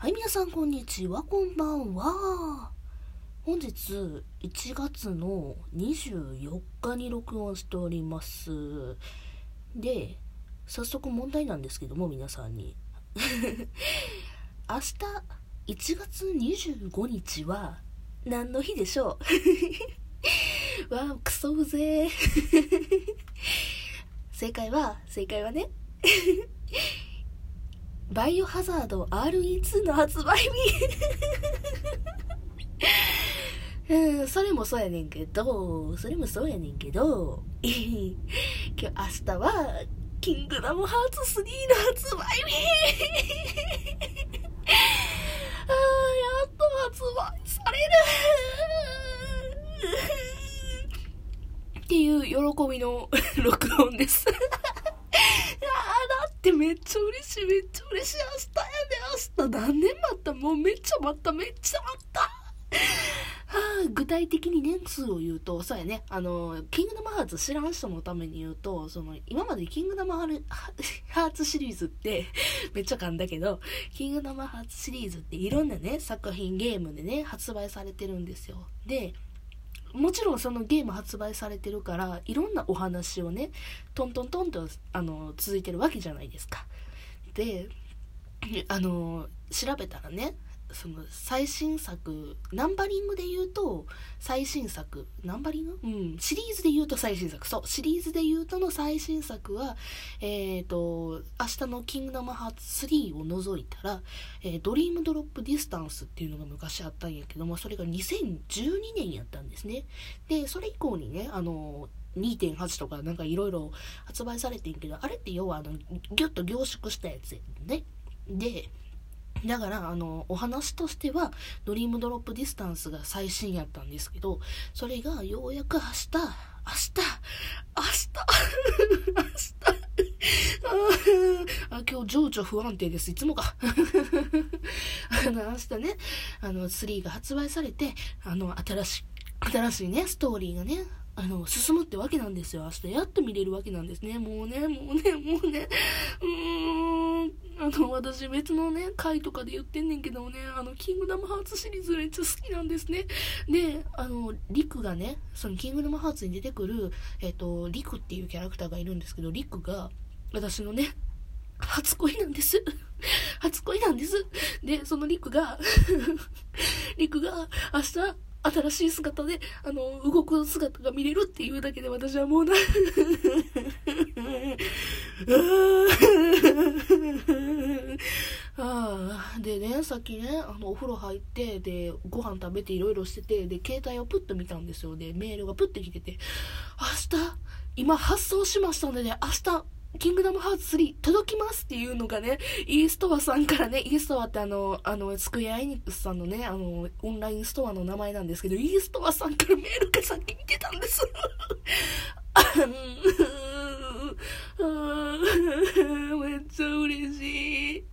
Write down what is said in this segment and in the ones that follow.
はい、皆さんこんにちは、こんばんは。本日1月の24日に録音しております。で、早速問題なんですけども、皆さんに。明日1月25日は何の日でしょう？わあ、クソうぜ 正解は、正解はね、バイオハザード RE2 の発売日。うん、それもそうやねんけど、それもそうやねんけど、今日明日は、キングダムハーツ3の発売日。ああ、やっと発売される。っていう喜びの録音です。ってめっちゃ嬉しい、めっちゃ嬉しい。明日やで、明日何年待った？もうめっちゃ待った、めっちゃ待った。はあ、具体的に年数を言うと、そうやね、あの、キングダムハーツ知らん人のために言うと、その、今までキングダムハーツシリーズって、めっちゃ噛んだけど、キングダムハーツシリーズっていろんなね、作品、ゲームでね、発売されてるんですよ。で、もちろんそのゲーム発売されてるから、いろんなお話をね、トントントンと、あの、続いてるわけじゃないですか。で、あの、調べたらね、その最新作ナンバリングで言うと最新作ナンバリング？うんシリーズで言うと最新作。そうシリーズで言うとの最新作はえっ、と明日の「キングダムハーツ3」を除いたら、えードリームドロップディスタンスっていうのが昔あったんやけどもそれが2012年やったんですね。でそれ以降にねあの2.8とかなんかいろいろ発売されてんけどあれって要はあのギュッと凝縮したやつやねでだから、あの、お話としては、ドリームドロップディスタンスが最新やったんですけど、それがようやく明日、明日、明日、明日、あ今日情緒不安定です。いつもか。あの、明日ね、あの、3が発売されて、あの、新しい、新しいね、ストーリーがね、あの、進むってわけなんですよ。明日やっと見れるわけなんですね。もうね、もうね、もうね、うん、あの、私別のね、回とかで言ってんねんけどね、あの、キングダムハーツシリーズめっちゃ好きなんですね。で、あの、リクがね、そのキングダムハーツに出てくる、えっ、と、リクっていうキャラクターがいるんですけど、リクが、私のね、初恋なんです。初恋なんです。で、そのリクが、リクが明日、新しい姿で、あの、動く姿が見れるっていうだけで私はもうな、あ あ、でね、さっきね、あの、お風呂入って、で、ご飯食べていろいろしてて、で、携帯をプッと見たんですよ。で、メールがプッて来てて、明日、今発送しましたので、ね、明日、キングダムハーツ3届きますっていうのがね、イーストアさんからね、イーストアってあの、あの、スクエアエニックスさんのね、あの、オンラインストアの名前なんですけど、イーストアさんからメールがさっき来てたんです。めっちゃ嬉しい。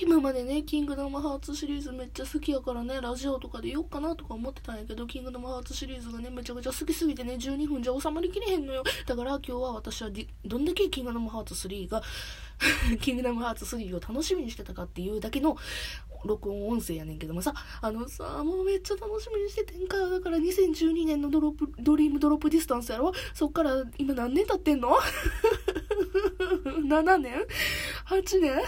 今までね、キングダムハーツシリーズめっちゃ好きやからね、ラジオとかで言おうかなとか思ってたんやけど、キングダムハーツシリーズがね、めちゃくちゃ好きすぎてね、12分じゃ収まりきれへんのよ。だから今日は私はどんだけキングダムハーツ3が、キングダムハーツ3を楽しみにしてたかっていうだけの録音音声やねんけどもさ、あのさ、もうめっちゃ楽しみにしててんか。だから2012年のドロップ、ドリームドロップディスタンスやろそっから今何年経ってんの ?7 年？?8 年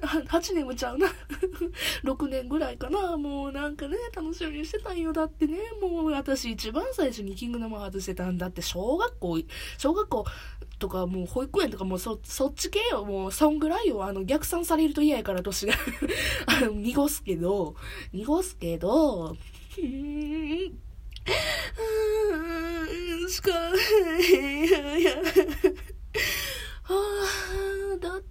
?8 年もちゃうな。6年ぐらいかな。もうなんかね、楽しみにしてたんよ。だってね、もう私一番最初にキングダムハーツしてたんだって、小学校、小学校とかもう保育園とかもうそ、そっち系よ。もうそんぐらいよ。あの逆算されると嫌やから年が。あの、濁すけど、濁すけど、うーん、ー、しか、いやいや、はあ、だって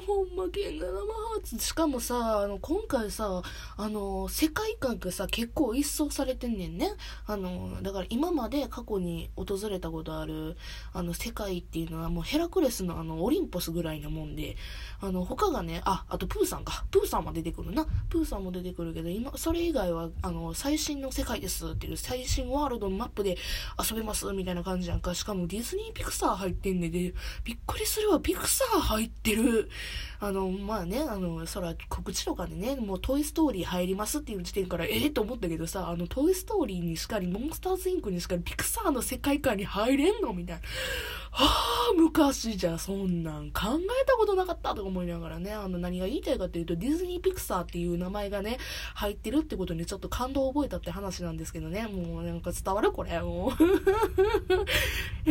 ほんまキングダムハーツしかもさあの今回さあの世界観がさ結構一掃されてんねんね。あのだから今まで過去に訪れたことあるあの世界っていうのはもうヘラクレスのあのオリンポスぐらいなもんであの他がねああとプーさんかプーさんも出てくるなプーさんも出てくるけど今それ以外はあの最新の世界ですっていう最新ワールドのマップで遊べます？みたいな感じやんか。しかもディズニーピクサー入ってんねでびっくりするわピクサー入ってる。あの、まあね、あの、そら、告知とかでね、もうトイストーリー入りますっていう時点から、ええー、と思ったけどさ、あの、トイストーリーにしかり、モンスターズインクにしかり、ピクサーの世界観に入れんの？みたいな。はあ、昔じゃそんなん考えたことなかったとか思いながらね、あの、何が言いたいかっていうと、ディズニーピクサーっていう名前がね、入ってるってことにちょっと感動を覚えたって話なんですけどね、もうなんか伝わるこれ、もう。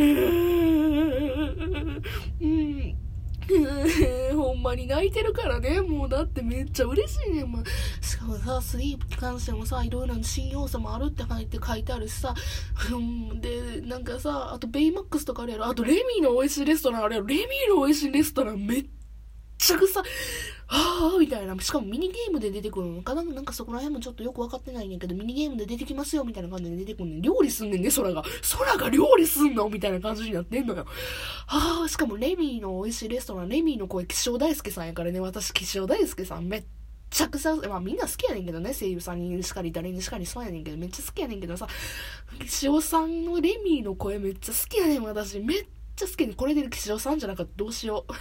うん。ほんまに泣いてるからね。もうだってめっちゃ嬉しいね。まあ、しかもさ、スリープに関してもさ、いろいろな新要素もあるって入って書いてあるしさ、で、なんかさ、あとベイマックスとかあるやろ。あとレミーの美味しいレストランあるやろ。レミーの美味しいレストランめっちゃちゃくさ、はぁみたいな。しかもミニゲームで出てくるのかな？なんかそこら辺もちょっとよくわかってないねんけど、ミニゲームで出てきますよみたいな感じで出てくるねん。料理すんねんね、空が。空が料理すんの？みたいな感じになってんのよ。はぁしかもレミーの美味しいレストラン、レミーの声、岸尾大輔さんやからね、私、岸尾大輔さんめっちゃくちゃ、まあみんな好きやねんけどね、声優さんにしかり、誰にしかりそうやねんけど、めっちゃ好きやねんけどさ、岸尾さんのレミーの声めっちゃ好きやねん、私。めっちゃ好きやねん。これで岸尾さんじゃなかったらどうしよう。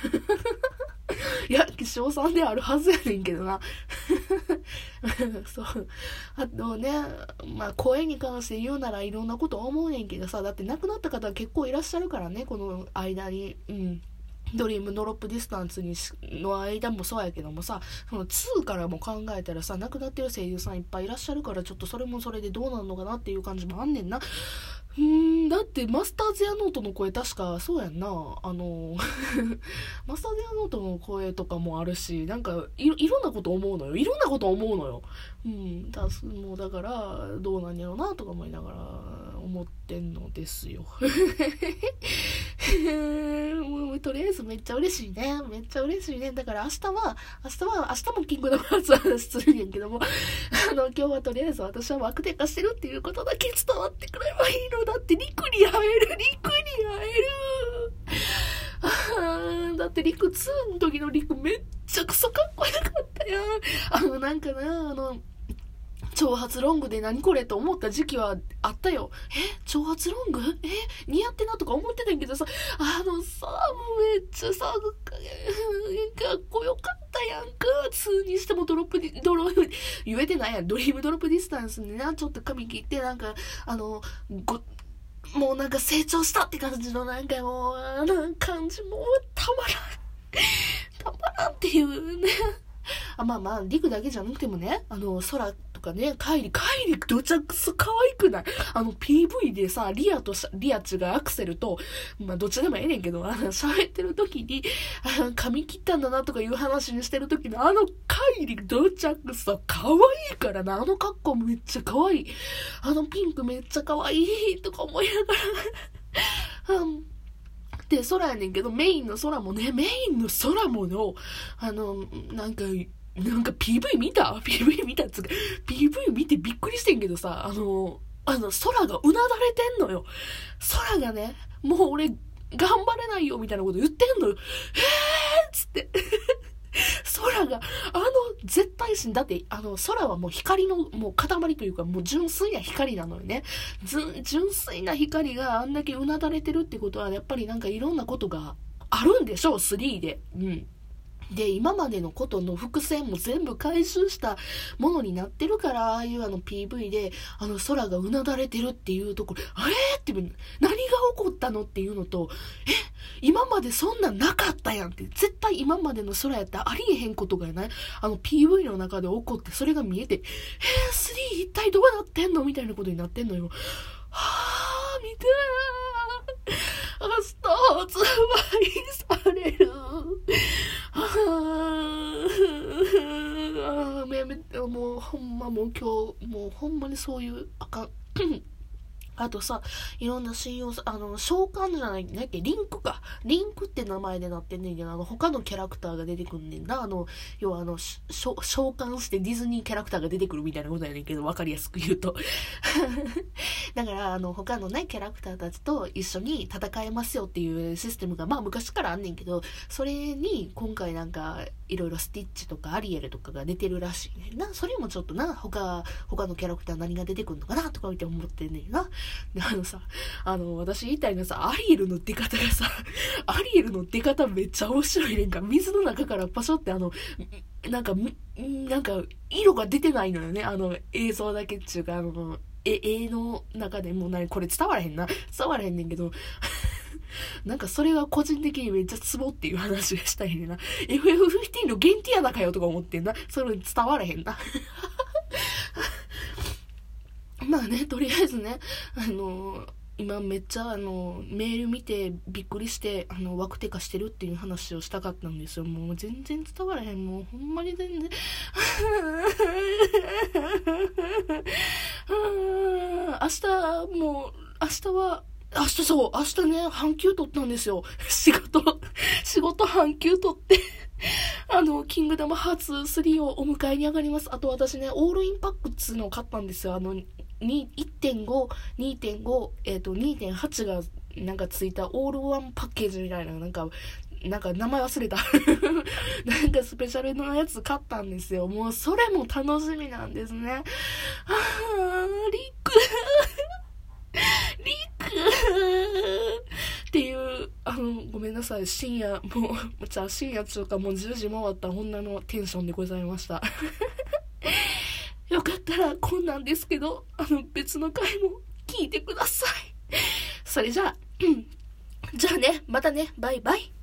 いや、岸尾さんであるはずやねんけどな。そう。あとね、まあ声に関して言うならいろんなこと思うねんけどさ、だって亡くなった方結構いらっしゃるからね、この間に。うん。ドリームドロップディスタンスにの間もそうやけどもさ、その2からも考えたらさ、亡くなってる声優さんいっぱいいらっしゃるから、ちょっとそれもそれでどうなんのかなっていう感じもあんねんな。うん、だってマスターズ・ヤノートの声確かそうやんな。あの、マスターズ・ヤノートの声とかもあるし、なんかいいろんなこと思うのよ。いろんなこと思うのよ。うん、だもうだから、どうなんやろうなとか思いながら思ってんのですよ。もうとりあえずめっちゃ嬉しいね。めっちゃ嬉しいね。だから明日は、明日は、明日もキングダムハーツ話するんやけども、あの、今日はとりあえず私は枠転化してるっていうことだけ伝わってくればいいのだって陸に会える、陸に会える。だってリク2の時のリクめっちゃくそかっこよかったよ。あの、なんかな、あの、長髪ロングで何これと思った時期はあったよ。え？長髪ロング？え？似合ってなとか思ってたけどさ、あのさ、もうめっちゃさ、かっこよかったやんか。2にしてもドロップディ、ドロップ、言えてないやん。ドリームドロップディスタンスにな、ちょっと髪切って、なんか、あの、ご、もうなんか成長したって感じのなんかもう、あの感じもたまらん。たまらんっていうね。あまあまあ、陸だけじゃなくてもね、あの、空とかね、帰り、帰り、どちゃくそ可愛くない？あの、PV でさ、リアとリアチがアクセルと、まあ、どっちでもええねんけど、あの、喋ってる時に、あの、髪切ったんだなとかいう話にしてる時の、あの、帰り、どちゃくそ可愛いからな、あの格好めっちゃ可愛い。あのピンクめっちゃ可愛いとか思いながら、うん。で、空やねんけど、メインの空もね、メインの空もの、あの、なんか、なんか PV 見た ?PV 見たっつうか、PV 見てびっくりしてんけどさ、あの、あの、空がうなだれてんのよ。空がね、もう俺、頑張れないよみたいなこと言ってんのよ。えーっつって。空が、あの絶対心、だって、あの、空はもう光の、もう塊というか、もう純粋な光なのよね。純粋な光があんだけうなだれてるってことは、やっぱりなんかいろんなことがあるんでしょう、3で。うん。で、今までのことの伏線も全部回収したものになってるから、ああいうあの PV で、あの空がうなだれてるっていうところ、あれって、何が起こったのっていうのと、え、今までそんなんなかったやんって、絶対今までの空やったらありえへんことがない。あの PV の中で起こってそれが見えて、えー、3一体どうなってんのみたいなことになってんのよ。はぁ、見てー。明日発売される。ああ、やめて、もうほんまもう今日、もうほんまにそういうあかん。あとさ、いろんな信用さ、あの、召喚じゃない、なんっけ、リンクか。リンクって名前でなってんねんけど、あの、他のキャラクターが出てくんねんな。あの、要はあの、召喚してディズニーキャラクターが出てくるみたいなことやねんけど、わかりやすく言うと。だから、あの、他のね、キャラクターたちと一緒に戦えますよっていうシステムが、まあ昔からあんねんけど、それに、今回なんか、いろいろスティッチとかアリエルとかが出てるらしいねんな。それもちょっとな、他、他のキャラクター何が出てくるのかなとか見て思ってんねんな。で、あのさ、あの、私言いたいのはさ、アリエルの出方がさ、アリエルの出方めっちゃ面白いねんか。水の中からパショってあの、なんか、なんか、色が出てないのよね。あの、映像だけっちゅうか、あの、え、絵の中でもう何これ伝わらへんな。伝わらへんねんけど、なんかそれが個人的にめっちゃツボっていう話がしたいねんな。FF15 の限定やなかよとか思ってんな。それ伝わらへんな。まあね、とりあえずね、あのー、今めっちゃあのーメール見てびっくりしてあのワクテカしてるっていう話をしたかったんですよもう全然伝わらへんもうほんまに全然 明日もう明日は明日そう、明日ね、半休取ったんですよ。仕事、仕事半休取ってあの、キングダムハーツ3をお迎えに上がります。あと私ね、オールインパックっつうのを買ったんですよ。あの、1.5、2.5、えっ、ー、と、2.8がなんかついたオールワンパッケージみたいな、なんか、なんか名前忘れた なんかスペシャルのやつ買ったんですよ。もうそれも楽しみなんですね。あー、リック リックっていう、あの、ごめんなさい、深夜、もう、じゃあ深夜中かもう10時回った女のテンションでございました。なんですけど、あの、別の回も聞いてください。それじゃあ、じゃあね、またね、バイバイ。